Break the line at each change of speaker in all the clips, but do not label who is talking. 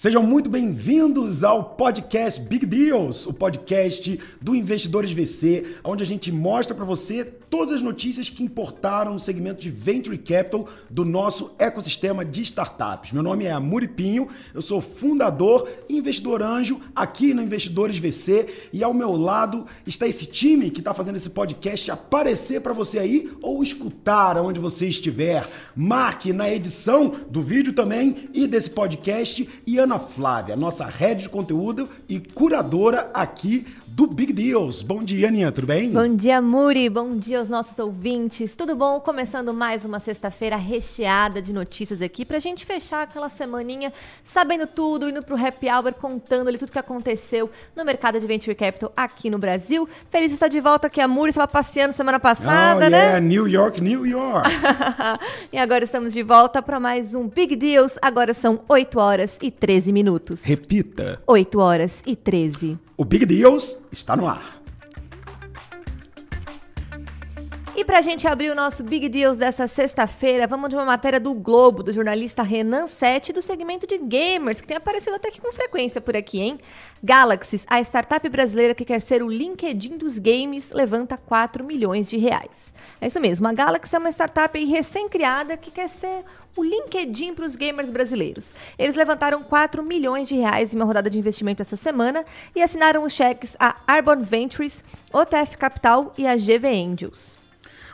Sejam muito bem-vindos ao podcast Big Deals, o podcast do Investidores VC, onde a gente mostra para você todas as notícias que importaram no segmento de Venture Capital do nosso ecossistema de startups. Meu nome é Amuri Pinho, eu sou fundador e investidor anjo aqui no Investidores VC e ao meu lado está esse time que está fazendo esse podcast aparecer para você aí ou escutar aonde você estiver. Marque na edição do vídeo também e desse podcast e Ana Flávia, nossa rede de conteúdo e curadora aqui do Big Deals. Bom dia, Aninha, tudo bem?
Bom dia, Muri. Bom dia aos nossos ouvintes. Tudo bom? Começando mais uma sexta-feira recheada de notícias aqui pra gente fechar aquela semaninha sabendo tudo, indo pro happy hour, contando ali tudo que aconteceu no mercado de venture capital aqui no Brasil. Feliz de estar de volta aqui. A Muri estava passeando semana passada,
oh,
né?
Yeah, New York, New York.
e agora estamos de volta para mais um Big Deals. Agora são 8 horas e 13 minutos.
Repita.
8 horas e 13.
O Big Deals está no ar.
E para a gente abrir o nosso Big Deals dessa sexta-feira, vamos de uma matéria do Globo, do jornalista Renan Sete, do segmento de gamers, que tem aparecido até que com frequência por aqui, hein? Galaxy, a startup brasileira que quer ser o LinkedIn dos games, levanta 4 milhões de reais. É isso mesmo, a Galaxy é uma startup recém-criada que quer ser o LinkedIn para os gamers brasileiros. Eles levantaram 4 milhões de reais em uma rodada de investimento essa semana e assinaram os cheques a Arbon Ventures, OTF Capital e a GV Angels.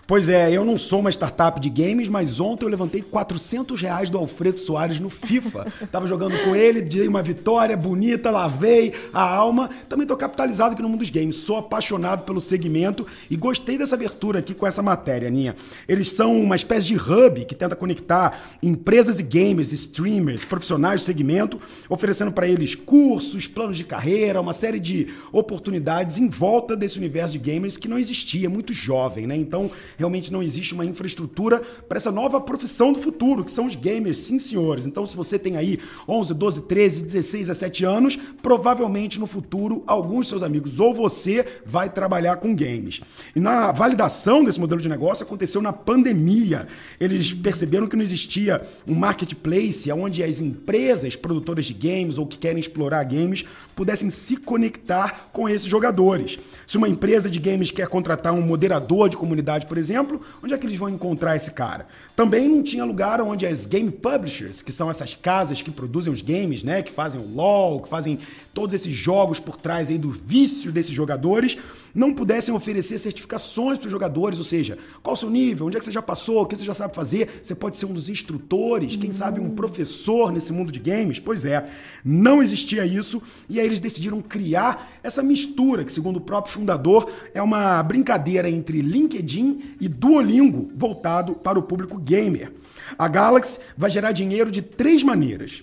Pois é, eu não sou uma startup de games, mas ontem eu levantei 400 reais do Alfredo Soares no FIFA. Tava jogando com ele, dei uma vitória bonita, lavei a alma. Também tô capitalizado aqui no mundo dos games. Sou apaixonado pelo segmento e gostei dessa abertura aqui com essa matéria, Aninha. Eles são uma espécie de hub que tenta conectar empresas e gamers, streamers, profissionais do segmento, oferecendo para eles cursos, planos de carreira, uma série de oportunidades em volta desse universo de gamers que não existia, muito jovem, né? Então, realmente não existe uma infraestrutura para essa nova profissão do futuro, que são os gamers, sim senhores. Então, se você tem aí 11, 12, 13, 16, 17 anos, provavelmente no futuro alguns seus amigos ou você vai trabalhar com games. E na validação desse modelo de negócio aconteceu na pandemia. Eles perceberam que não existia um marketplace onde as empresas produtoras de games ou que querem explorar games pudessem se conectar com esses jogadores. Se uma empresa de games quer contratar um moderador de comunidade, por exemplo, onde é que eles vão encontrar esse cara? Também não tinha lugar onde as game publishers, que são essas casas que produzem os games, né, que fazem o LoL, que fazem todos esses jogos por trás aí do vício desses jogadores, não pudessem oferecer certificações para os jogadores, ou seja, qual o seu nível, onde é que você já passou, o que você já sabe fazer, você pode ser um dos instrutores, quem sabe um professor nesse mundo de games. Pois é, não existia isso e aí eles decidiram criar essa mistura que, segundo o próprio fundador, é uma brincadeira entre LinkedIn e Duolingo voltado para o público gamer. A Galaxy vai gerar dinheiro de três maneiras.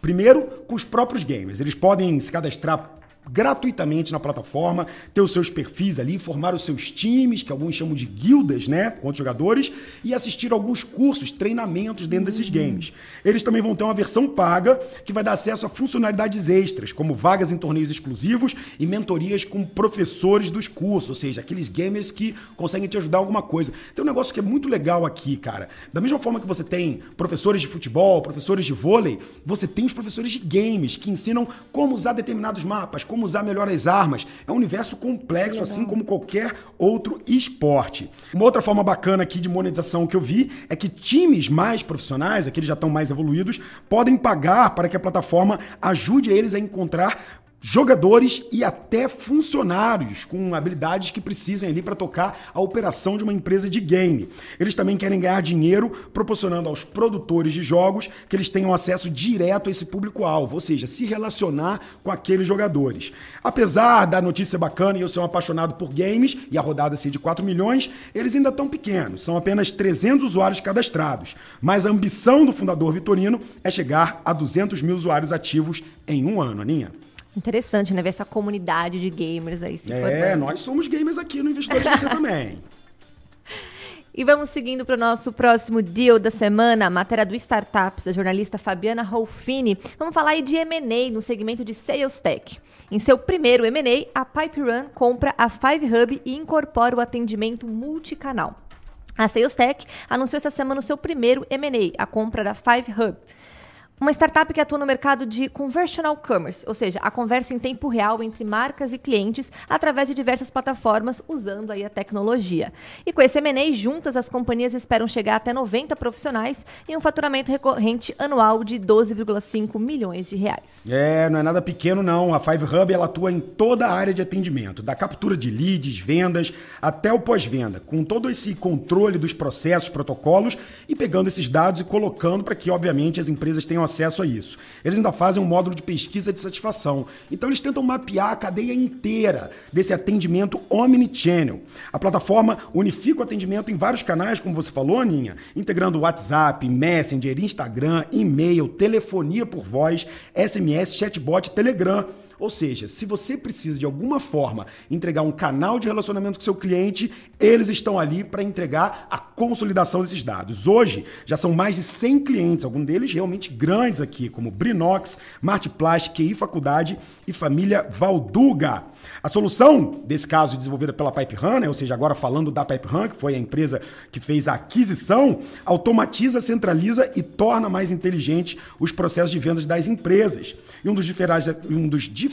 Primeiro, com os próprios gamers. Eles podem se cadastrar gratuitamente na plataforma, ter os seus perfis ali, formar os seus times, que alguns chamam de guildas, né, com outros jogadores, e assistir alguns cursos, treinamentos dentro desses games. Eles também vão ter uma versão paga que vai dar acesso a funcionalidades extras, como vagas em torneios exclusivos e mentorias com professores dos cursos, ou seja, aqueles gamers que conseguem te ajudar em alguma coisa. Tem um negócio que é muito legal aqui, cara. Da mesma forma que você tem professores de futebol, professores de vôlei, você tem os professores de games que ensinam como usar determinados mapas, como usar melhor as armas. É um universo complexo, assim como qualquer outro esporte. Uma outra forma bacana aqui de monetização que eu vi é que times mais profissionais, aqueles já estão mais evoluídos, podem pagar para que a plataforma ajude eles a encontrar jogadores e até funcionários com habilidades que precisem ali para tocar a operação de uma empresa de game. Eles também querem ganhar dinheiro proporcionando aos produtores de jogos que eles tenham acesso direto a esse público-alvo, ou seja, se relacionar com aqueles jogadores. Apesar da notícia bacana e eu ser um apaixonado por games e a rodada ser de 4 milhões, eles ainda estão pequenos, são apenas 300 usuários cadastrados. Mas a ambição do fundador Vitorino é chegar a 200 mil usuários ativos em um ano, Aninha.
Interessante, né? Ver essa comunidade de gamers aí se
É, formando. nós somos gamers aqui no Investidor de Você também.
E vamos seguindo para o nosso próximo deal da semana, a matéria do Startups, da jornalista Fabiana Rolfini. Vamos falar aí de M&A no segmento de Sales Tech. Em seu primeiro M&A, a PipeRun compra a Five Hub e incorpora o atendimento multicanal. A SalesTech anunciou essa semana o seu primeiro M&A, a compra da Five Hub. Uma startup que atua no mercado de conversational commerce, ou seja, a conversa em tempo real entre marcas e clientes através de diversas plataformas usando aí a tecnologia. E com esse M&A, juntas as companhias esperam chegar até 90 profissionais e um faturamento recorrente anual de 12,5 milhões de reais.
É, não é nada pequeno não. A Five Hub ela atua em toda a área de atendimento, da captura de leads, vendas, até o pós-venda, com todo esse controle dos processos, protocolos e pegando esses dados e colocando para que, obviamente, as empresas tenham acesso a isso. Eles ainda fazem um módulo de pesquisa de satisfação. Então eles tentam mapear a cadeia inteira desse atendimento omnichannel. A plataforma unifica o atendimento em vários canais, como você falou, Aninha, integrando WhatsApp, Messenger, Instagram, e-mail, telefonia por voz, SMS, chatbot, Telegram. Ou seja, se você precisa de alguma forma entregar um canal de relacionamento com seu cliente, eles estão ali para entregar a consolidação desses dados. Hoje já são mais de 100 clientes, alguns deles realmente grandes aqui, como Brinox, Martiplas, QI Faculdade e família Valduga. A solução desse caso desenvolvida pela PipeRun, ou seja, agora falando da PipeRun, que foi a empresa que fez a aquisição, automatiza, centraliza e torna mais inteligente os processos de vendas das empresas. E um dos, um dos diferenciais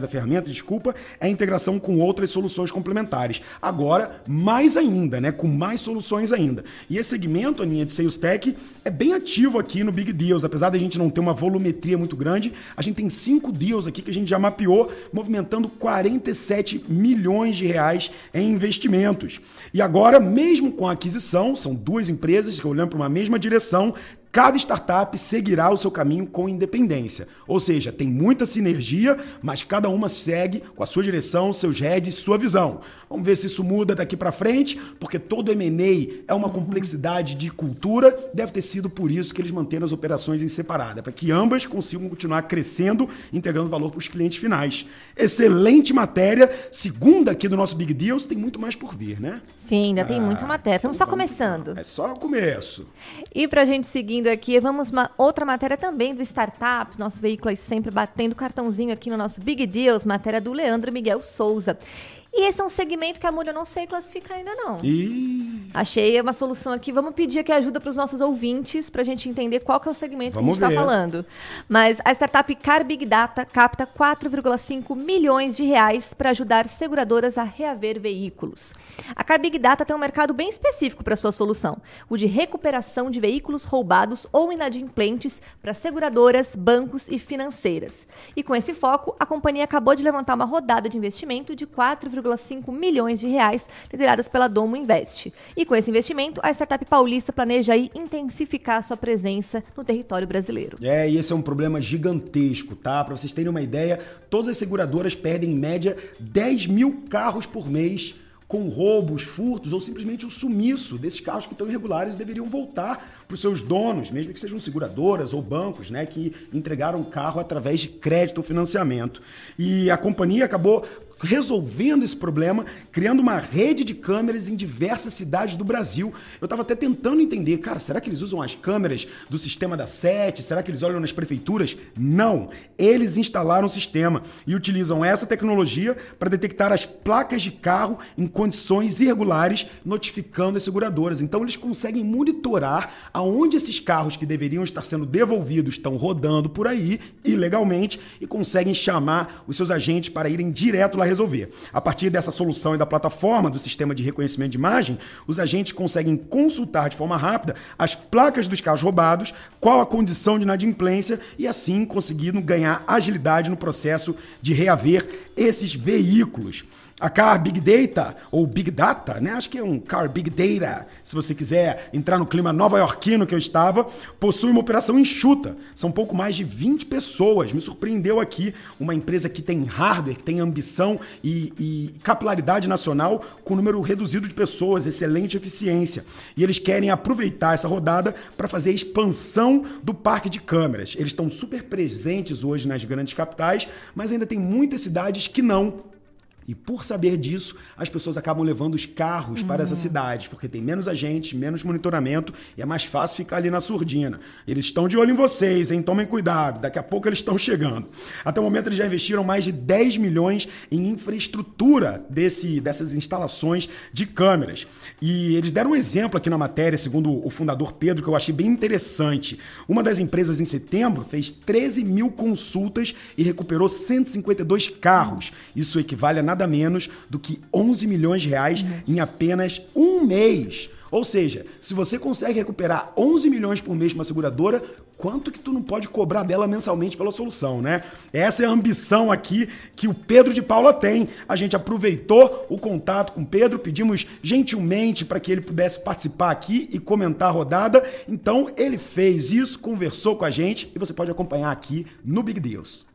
da ferramenta, desculpa, é a integração com outras soluções complementares. Agora, mais ainda, né? Com mais soluções ainda. E esse segmento, Aninha, de Sales Tech, é bem ativo aqui no Big Deals. Apesar da gente não ter uma volumetria muito grande, a gente tem cinco deals aqui que a gente já mapeou, movimentando 47 milhões de reais em investimentos. E agora, mesmo com a aquisição, são duas empresas que olhando para uma mesma direção, Cada startup seguirá o seu caminho com independência. Ou seja, tem muita sinergia, mas cada uma segue com a sua direção, seus heads, sua visão. Vamos ver se isso muda daqui para frente, porque todo M&A é uma complexidade de cultura. Deve ter sido por isso que eles manteram as operações em separada, para que ambas consigam continuar crescendo, integrando valor para os clientes finais. Excelente matéria. Segunda aqui do nosso Big Deals, tem muito mais por vir, né?
Sim, ainda ah, tem muita matéria. Estamos só começando.
É só o começo.
E para a gente seguir seguindo aqui, vamos uma outra matéria também do Startups, nosso veículo aí sempre batendo cartãozinho aqui no nosso Big Deals, matéria do Leandro Miguel Souza. E esse é um segmento que a mulher não sei classificar ainda não.
Ih.
Achei uma solução aqui. Vamos pedir aqui ajuda para os nossos ouvintes para a gente entender qual que é o segmento
Vamos
que a gente está falando. Mas a startup Car Big Data capta 4,5 milhões de reais para ajudar seguradoras a reaver veículos. A Car Big Data tem um mercado bem específico para sua solução, o de recuperação de veículos roubados ou inadimplentes para seguradoras, bancos e financeiras. E com esse foco, a companhia acabou de levantar uma rodada de investimento de 4, 4,5 milhões de reais lideradas pela Domo Invest. E com esse investimento, a startup paulista planeja aí intensificar sua presença no território brasileiro.
É, e esse é um problema gigantesco, tá? Para vocês terem uma ideia, todas as seguradoras perdem em média 10 mil carros por mês com roubos, furtos ou simplesmente o sumiço desses carros que estão irregulares deveriam voltar para os seus donos, mesmo que sejam seguradoras ou bancos, né, que entregaram o carro através de crédito ou financiamento. E a companhia acabou resolvendo esse problema, criando uma rede de câmeras em diversas cidades do Brasil. Eu estava até tentando entender, cara, será que eles usam as câmeras do sistema da SET? Será que eles olham nas prefeituras? Não. Eles instalaram o sistema e utilizam essa tecnologia para detectar as placas de carro em condições irregulares, notificando as seguradoras. Então eles conseguem monitorar aonde esses carros que deveriam estar sendo devolvidos estão rodando por aí ilegalmente e conseguem chamar os seus agentes para irem direto lá resolver. A partir dessa solução e da plataforma do sistema de reconhecimento de imagem, os agentes conseguem consultar de forma rápida as placas dos carros roubados, qual a condição de inadimplência e assim conseguindo ganhar agilidade no processo de reaver esses veículos. A Car Big Data, ou Big Data, né? Acho que é um Car Big Data, se você quiser entrar no clima nova-iorquino que eu estava, possui uma operação enxuta. São pouco mais de 20 pessoas. Me surpreendeu aqui uma empresa que tem hardware, que tem ambição e, e capilaridade nacional, com número reduzido de pessoas, excelente eficiência. E eles querem aproveitar essa rodada para fazer a expansão do parque de câmeras. Eles estão super presentes hoje nas grandes capitais, mas ainda tem muitas cidades que não E por saber disso, as pessoas acabam levando os carros para essas cidades, porque tem menos agentes, menos monitoramento e é mais fácil ficar ali na surdina. Eles estão de olho em vocês, hein? Tomem cuidado, daqui a pouco eles estão chegando. Até o momento eles já investiram mais de 10 milhões em infraestrutura desse, dessas instalações de câmeras. E eles deram um exemplo aqui na matéria, segundo o fundador Pedro, que eu achei bem interessante. Uma das empresas em setembro fez 13 mil consultas e recuperou 152 carros. Isso equivale a nada menos do que 11 milhões de reais em apenas um mês. Ou seja, se você consegue recuperar 11 milhões por mês para uma seguradora, quanto que tu não pode cobrar dela mensalmente pela solução, né? Essa é a ambição aqui que o Pedro de Paula tem. A gente aproveitou o contato com o Pedro, pedimos gentilmente para que ele pudesse participar aqui e comentar a rodada. Então, ele fez isso, conversou com a gente e você pode acompanhar aqui no Big Deals.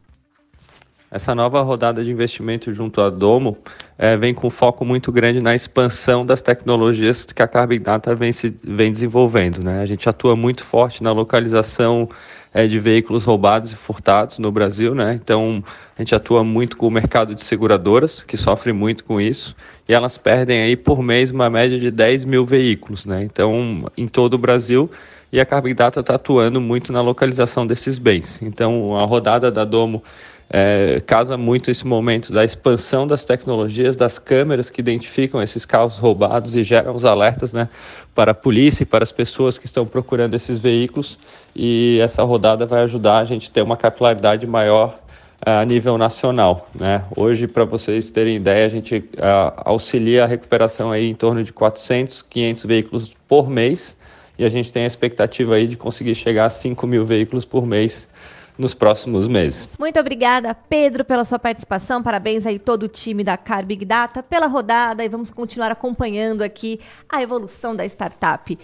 Essa nova rodada de investimento junto à Domo é, vem com foco muito grande na expansão das tecnologias que a Carbon Data vem, se, vem desenvolvendo. Né? A gente atua muito forte na localização é, de veículos roubados e furtados no Brasil. Né? Então, a gente atua muito com o mercado de seguradoras, que sofre muito com isso, e elas perdem aí por mês uma média de 10 mil veículos. Né? Então, em todo o Brasil, e a Carbon Data está atuando muito na localização desses bens. Então, a rodada da Domo é, casa muito esse momento da expansão das tecnologias, das câmeras que identificam esses carros roubados e geram os alertas né, para a polícia e para as pessoas que estão procurando esses veículos. E essa rodada vai ajudar a gente a ter uma capilaridade maior é, a nível nacional. Né? Hoje, para vocês terem ideia, a gente uh, auxilia a recuperação aí em torno de 400, 500 veículos por mês e a gente tem a expectativa aí de conseguir chegar a 5 mil veículos por mês nos próximos meses.
Muito obrigada, Pedro, pela sua participação. Parabéns aí todo o time da Car Big Data pela rodada e vamos continuar acompanhando aqui a evolução da startup.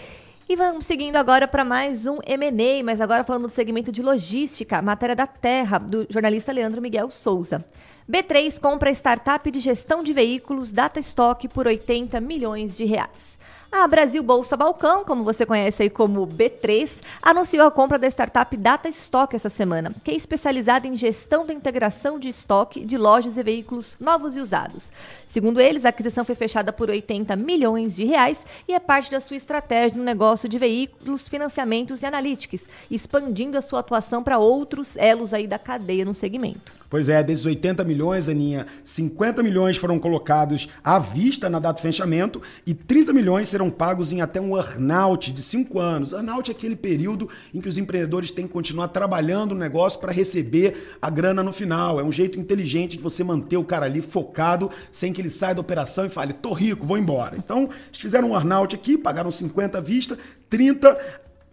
E vamos seguindo agora para mais um M&A, mas agora falando do segmento de logística, matéria da Terra, do jornalista Leandro Miguel Souza. B3 compra startup de gestão de veículos Data Stock por 80 milhões de reais. A Brasil Bolsa Balcão, como você conhece aí como B3, anunciou a compra da startup Data Stock essa semana, que é especializada em gestão da integração de estoque de lojas e veículos novos e usados. Segundo eles, a aquisição foi fechada por 80 milhões de reais e é parte da sua estratégia no negócio de veículos, financiamentos e analytics, expandindo a sua atuação para outros elos aí da cadeia no segmento.
Pois é, desses 80 milhões, Aninha, 50 milhões foram colocados à vista na data de fechamento e 30 milhões serão pagos em até um earnout de 5 anos. Earnout é aquele período em que os empreendedores têm que continuar trabalhando no negócio para receber a grana no final. É um jeito inteligente de você manter o cara ali focado sem que ele saia da operação e fale, tô rico, vou embora. Então, eles fizeram um earnout aqui, pagaram 50 à vista, 30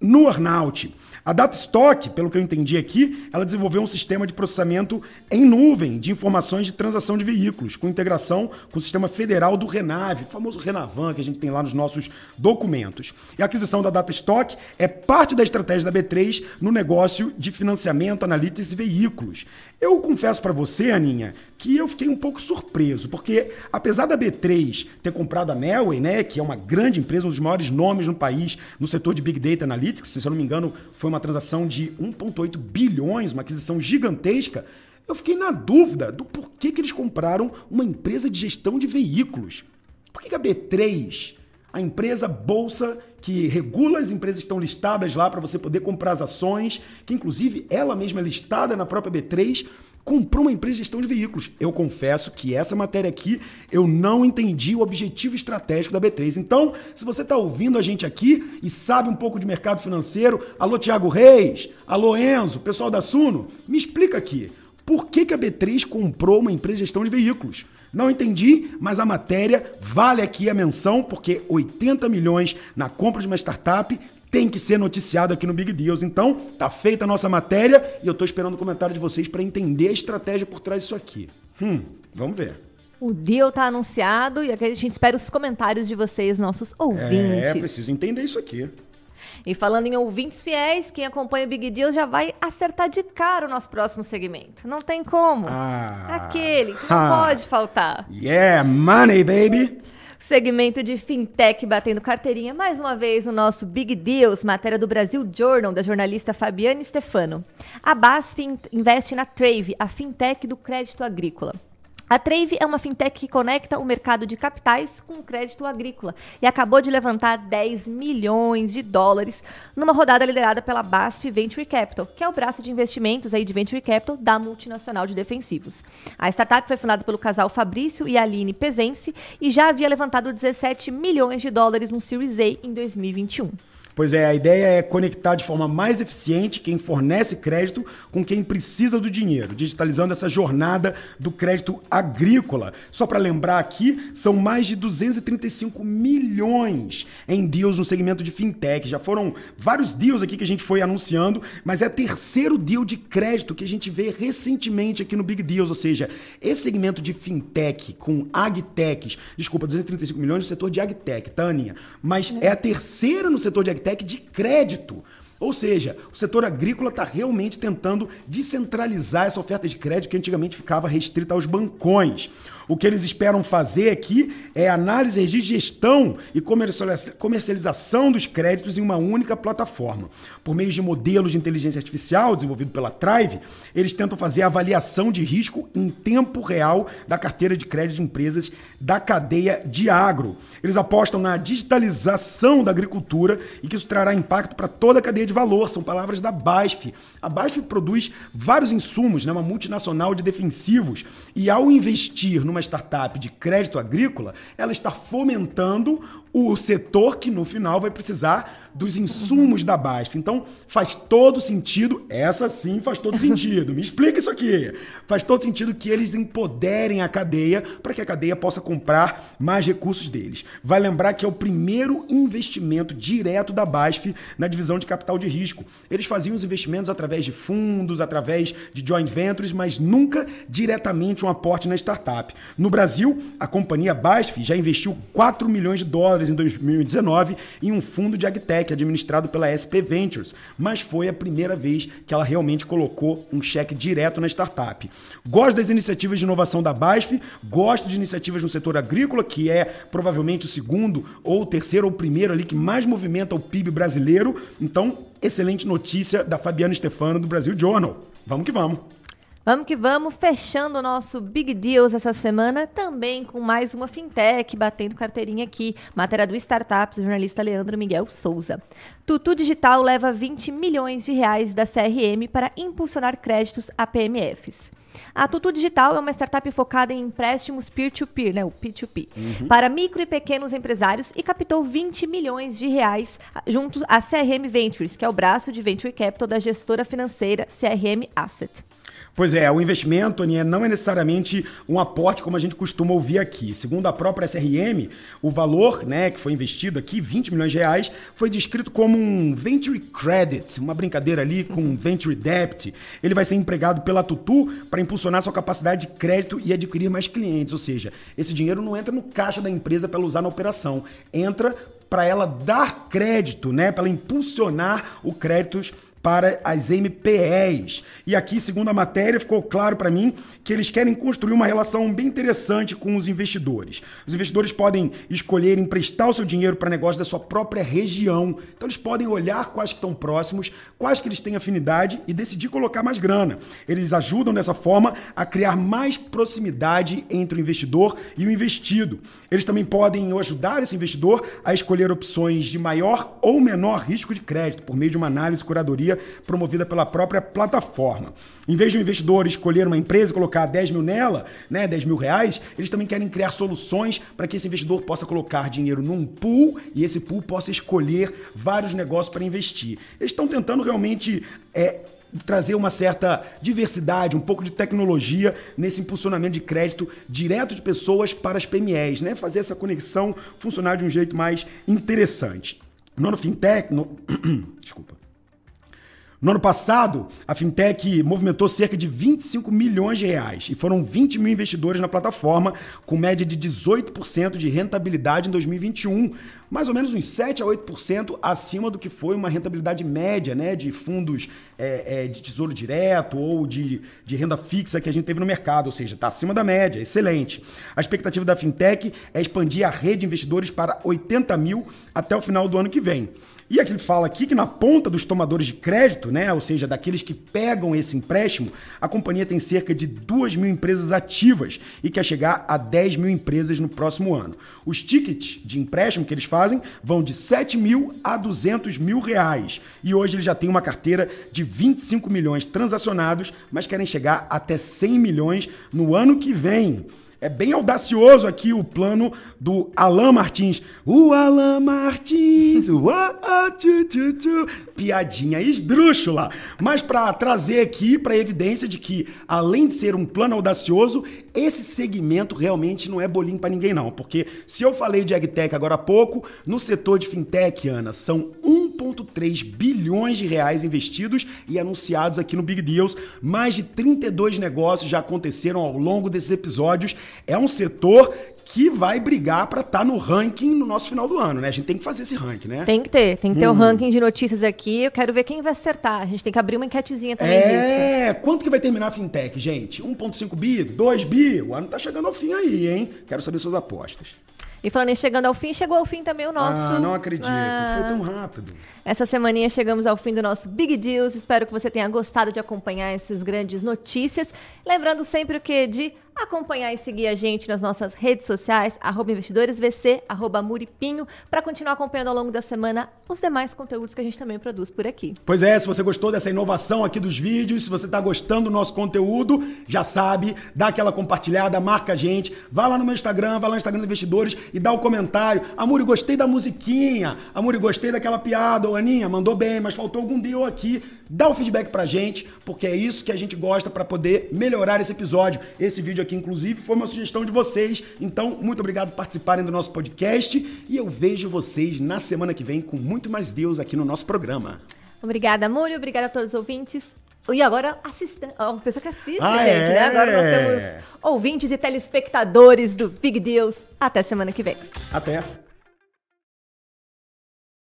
no earnout. A Datastock, pelo que eu entendi aqui, ela desenvolveu um sistema de processamento em nuvem de informações de transação de veículos, com integração com o sistema federal do Renave, o famoso Renavan que a gente tem lá nos nossos documentos. E a aquisição da Datastock é parte da estratégia da B3 no negócio de financiamento, analytics e veículos. Eu confesso para você, Aninha, que eu fiquei um pouco surpreso, porque apesar da B3 ter comprado a Nelway, né, que é uma grande empresa, um dos maiores nomes no país no setor de Big Data Analytics, se eu não me engano, foi uma transação de 1,8 bilhões, uma aquisição gigantesca, eu fiquei na dúvida do porquê que eles compraram uma empresa de gestão de veículos. Por que, que a B3, a empresa bolsa que regula as empresas que estão listadas lá para você poder comprar as ações, que inclusive ela mesma é listada na própria B3, comprou uma empresa de gestão de veículos. Eu confesso que essa matéria aqui eu não entendi o objetivo estratégico da B3. Então, se você está ouvindo a gente aqui e sabe um pouco de mercado financeiro, alô Tiago Reis, alô Enzo, pessoal da Suno, me explica aqui. Por que, que a B3 comprou uma empresa de gestão de veículos? Não entendi, mas a matéria vale aqui a menção, porque 80 milhões na compra de uma startup tem que ser noticiado aqui no Big Deals. Então, tá feita a nossa matéria e eu tô esperando o comentário de vocês para entender a estratégia por trás disso aqui. Hum, vamos ver.
O deal tá anunciado e a gente espera os comentários de vocês, nossos ouvintes.
É, preciso entender isso aqui.
E falando em ouvintes fiéis, quem acompanha o Big Deal já vai acertar de cara o nosso próximo segmento. Não tem como.
Ah,
Aquele que não
ah,
pode faltar.
Yeah, money, baby!
Segmento de fintech batendo carteirinha mais uma vez no nosso Big Deals, matéria do Brasil Journal, da jornalista Fabiane Stefano. A BASF investe na Trave, a fintech do crédito agrícola. A Trave é uma fintech que conecta o mercado de capitais com o crédito agrícola e acabou de levantar 10 milhões de dólares numa rodada liderada pela BASF Venture Capital, que é o braço de investimentos aí de Venture Capital da multinacional de defensivos. A startup foi fundada pelo casal Fabrício e Aline Pezense e já havia levantado 17 milhões de dólares no Series A em 2021.
Pois é, a ideia é conectar de forma mais eficiente quem fornece crédito com quem precisa do dinheiro, digitalizando essa jornada do crédito agrícola. Só para lembrar aqui, são mais de 235 milhões em deals no segmento de fintech. Já foram vários deals aqui que a gente foi anunciando, mas é terceiro deal de crédito que a gente vê recentemente aqui no Big Deals, ou seja, esse segmento de fintech com agtechs, desculpa, 235 milhões no setor de agtech, tá, Aninha? Mas é a terceira no setor de agtech de crédito. Ou seja, o setor agrícola está realmente tentando descentralizar essa oferta de crédito que antigamente ficava restrita aos bancões. O que eles esperam fazer aqui é análise de gestão e comercialização dos créditos em uma única plataforma. Por meio de modelos de inteligência artificial desenvolvido pela Thrive, eles tentam fazer a avaliação de risco em tempo real da carteira de crédito de empresas da cadeia de agro. Eles apostam na digitalização da agricultura e que isso trará impacto para toda a cadeia de valor. São palavras da BASF. A BASF produz vários insumos, né, uma multinacional de defensivos, e ao investir numa uma startup de crédito agrícola, ela está fomentando o setor que no final vai precisar dos insumos da BASF. Então, faz todo sentido, essa sim faz todo sentido. Me explica isso aqui. Faz todo sentido que eles empoderem a cadeia para que a cadeia possa comprar mais recursos deles. Vai lembrar que é o primeiro investimento direto da BASF na divisão de capital de risco. Eles faziam os investimentos através de fundos, através de joint ventures, mas nunca diretamente um aporte na startup. No Brasil, a companhia BASF já investiu 4 milhões de dólares em 2019 em um fundo de agtech administrado pela SP Ventures, mas foi a primeira vez que ela realmente colocou um cheque direto na startup. Gosto das iniciativas de inovação da BASF, gosto de iniciativas no setor agrícola, que é provavelmente o segundo ou terceiro ou primeiro ali que mais movimenta o PIB brasileiro. Então, excelente notícia da Fabiana Stefano do Brasil Journal. Vamos que vamos.
Vamos que vamos, fechando o nosso Big Deals essa semana, também com mais uma fintech batendo carteirinha aqui. Matéria do Startups, jornalista Leandro Miguel Souza. Tutu Digital leva 20 milhões de reais da CRM para impulsionar créditos a PMFs. A Tutu Digital é uma startup focada em empréstimos peer-to-peer, -peer, né, o P2P, uhum. para micro e pequenos empresários e captou 20 milhões de reais junto à CRM Ventures, que é o braço de venture capital da gestora financeira CRM Asset.
Pois é, o investimento não é necessariamente um aporte como a gente costuma ouvir aqui. Segundo a própria SRM, o valor né, que foi investido aqui, 20 milhões de reais, foi descrito como um venture credit, uma brincadeira ali com venture debt. Ele vai ser empregado pela Tutu para impulsionar sua capacidade de crédito e adquirir mais clientes. Ou seja, esse dinheiro não entra no caixa da empresa para ela usar na operação, entra para ela dar crédito, né, para ela impulsionar o créditos para as MPEs. E aqui, segundo a matéria, ficou claro para mim que eles querem construir uma relação bem interessante com os investidores. Os investidores podem escolher emprestar o seu dinheiro para negócios da sua própria região. Então eles podem olhar quais que estão próximos, quais que eles têm afinidade e decidir colocar mais grana. Eles ajudam dessa forma a criar mais proximidade entre o investidor e o investido. Eles também podem ajudar esse investidor a escolher opções de maior ou menor risco de crédito por meio de uma análise curadoria promovida pela própria plataforma. Em vez de um investidor escolher uma empresa e colocar 10 mil nela, né, 10 mil reais, eles também querem criar soluções para que esse investidor possa colocar dinheiro num pool e esse pool possa escolher vários negócios para investir. Eles estão tentando realmente é, trazer uma certa diversidade, um pouco de tecnologia nesse impulsionamento de crédito direto de pessoas para as PMEs, né? Fazer essa conexão funcionar de um jeito mais interessante. No fintech, no... desculpa. No ano passado, a fintech movimentou cerca de 25 milhões de reais e foram 20 mil investidores na plataforma, com média de 18% de rentabilidade em 2021, mais ou menos uns 7 a 8% acima do que foi uma rentabilidade média né, de fundos é, é, de tesouro direto ou de, de renda fixa que a gente teve no mercado, ou seja, está acima da média, excelente. A expectativa da fintech é expandir a rede de investidores para 80 mil até o final do ano que vem. E aqui ele fala aqui que na ponta dos tomadores de crédito né, ou seja, daqueles que pegam esse empréstimo, a companhia tem cerca de 2 mil empresas ativas e quer chegar a 10 mil empresas no próximo ano. Os tickets de empréstimo que eles fazem vão de 7 mil a 200 mil reais. E hoje eles já têm uma carteira de 25 milhões transacionados, mas querem chegar até 100 milhões no ano que vem. É bem audacioso aqui o plano do Alan Martins. O Alan Martins, o a, tchu, tchu, tchu. piadinha esdrúxula. Mas para trazer aqui para evidência de que, além de ser um plano audacioso, esse segmento realmente não é bolinho para ninguém não. Porque se eu falei de AgTech agora há pouco, no setor de fintech, Ana, são 1,3 bilhões de reais investidos e anunciados aqui no Big Deals. Mais de 32 negócios já aconteceram ao longo desses episódios é um setor que vai brigar para estar tá no ranking no nosso final do ano, né? A gente tem que fazer esse ranking, né?
Tem que ter, tem que ter o hum. um ranking de notícias aqui. Eu quero ver quem vai acertar. A gente tem que abrir uma enquetezinha também é... disso.
É, quanto que vai terminar a fintech, gente? 1.5 bi, 2 bi? O ano tá chegando ao fim aí, hein? Quero saber suas apostas.
E falando em chegando ao fim, chegou ao fim também o nosso.
Ah, não acredito. Ah, Foi tão rápido.
Essa semaninha chegamos ao fim do nosso Big Deals. Espero que você tenha gostado de acompanhar essas grandes notícias. Lembrando sempre o que? De acompanhar e seguir a gente nas nossas redes sociais, arroba investidoresvc, arroba muripinho, para continuar acompanhando ao longo da semana os demais conteúdos que a gente também produz por aqui.
Pois é, se você gostou dessa inovação aqui dos vídeos, se você está gostando do nosso conteúdo, já sabe, dá aquela compartilhada, marca a gente, vai lá no meu Instagram, vai lá no Instagram dos investidores e dá o um comentário. Amuri, gostei da musiquinha. Amuri, gostei daquela piada. Ô, Aninha, mandou bem, mas faltou algum deal aqui. Dá o feedback pra gente, porque é isso que a gente gosta para poder melhorar esse episódio. Esse vídeo aqui, inclusive, foi uma sugestão de vocês. Então, muito obrigado por participarem do nosso podcast e eu vejo vocês na semana que vem com muito mais Deus aqui no nosso programa.
Obrigada, Múrio. Obrigada a todos os ouvintes. E agora, assista, uma pessoa que assiste, ah, gente, é? né? Agora nós temos ouvintes e telespectadores do Big Deals. Até semana que vem.
Até.